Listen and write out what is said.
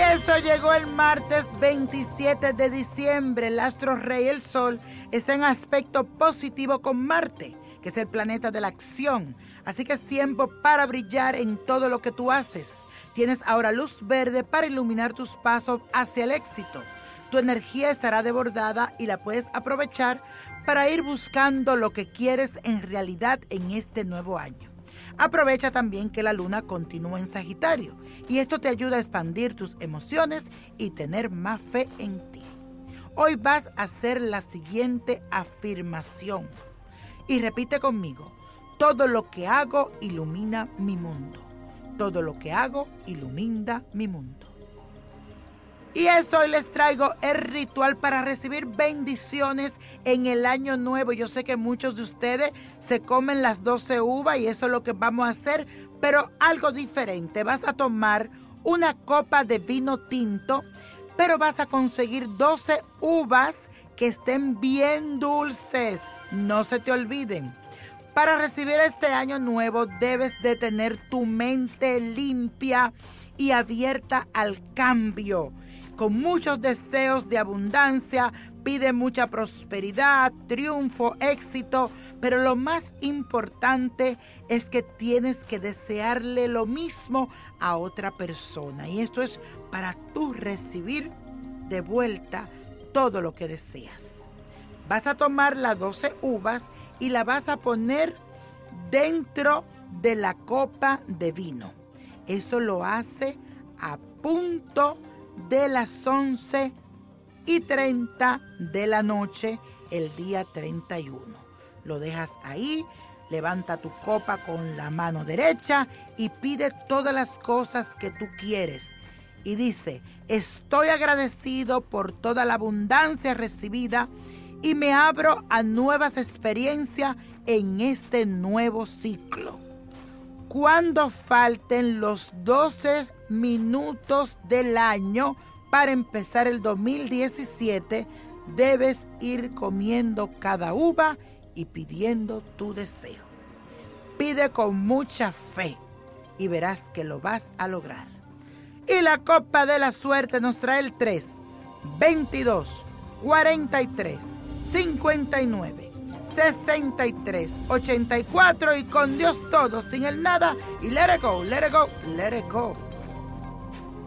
eso llegó el martes 27 de diciembre. El astro rey, el sol, está en aspecto positivo con Marte, que es el planeta de la acción. Así que es tiempo para brillar en todo lo que tú haces. Tienes ahora luz verde para iluminar tus pasos hacia el éxito. Tu energía estará desbordada y la puedes aprovechar para ir buscando lo que quieres en realidad en este nuevo año. Aprovecha también que la luna continúa en Sagitario y esto te ayuda a expandir tus emociones y tener más fe en ti. Hoy vas a hacer la siguiente afirmación y repite conmigo, todo lo que hago ilumina mi mundo. Todo lo que hago ilumina mi mundo. Y eso hoy les traigo el ritual para recibir bendiciones en el año nuevo. Yo sé que muchos de ustedes se comen las 12 uvas y eso es lo que vamos a hacer, pero algo diferente. Vas a tomar una copa de vino tinto, pero vas a conseguir 12 uvas que estén bien dulces. No se te olviden. Para recibir este año nuevo debes de tener tu mente limpia y abierta al cambio, con muchos deseos de abundancia, pide mucha prosperidad, triunfo, éxito, pero lo más importante es que tienes que desearle lo mismo a otra persona. Y esto es para tú recibir de vuelta todo lo que deseas. Vas a tomar las 12 uvas y la vas a poner dentro de la copa de vino. Eso lo hace a punto de las 11 y 30 de la noche el día 31. Lo dejas ahí, levanta tu copa con la mano derecha y pide todas las cosas que tú quieres. Y dice, estoy agradecido por toda la abundancia recibida y me abro a nuevas experiencias en este nuevo ciclo. Cuando falten los 12 minutos del año para empezar el 2017, debes ir comiendo cada uva y pidiendo tu deseo. Pide con mucha fe y verás que lo vas a lograr. Y la copa de la suerte nos trae el 3, 22, 43. 59 63 84 y con Dios todo, sin el nada y let it go, let it go, let it go.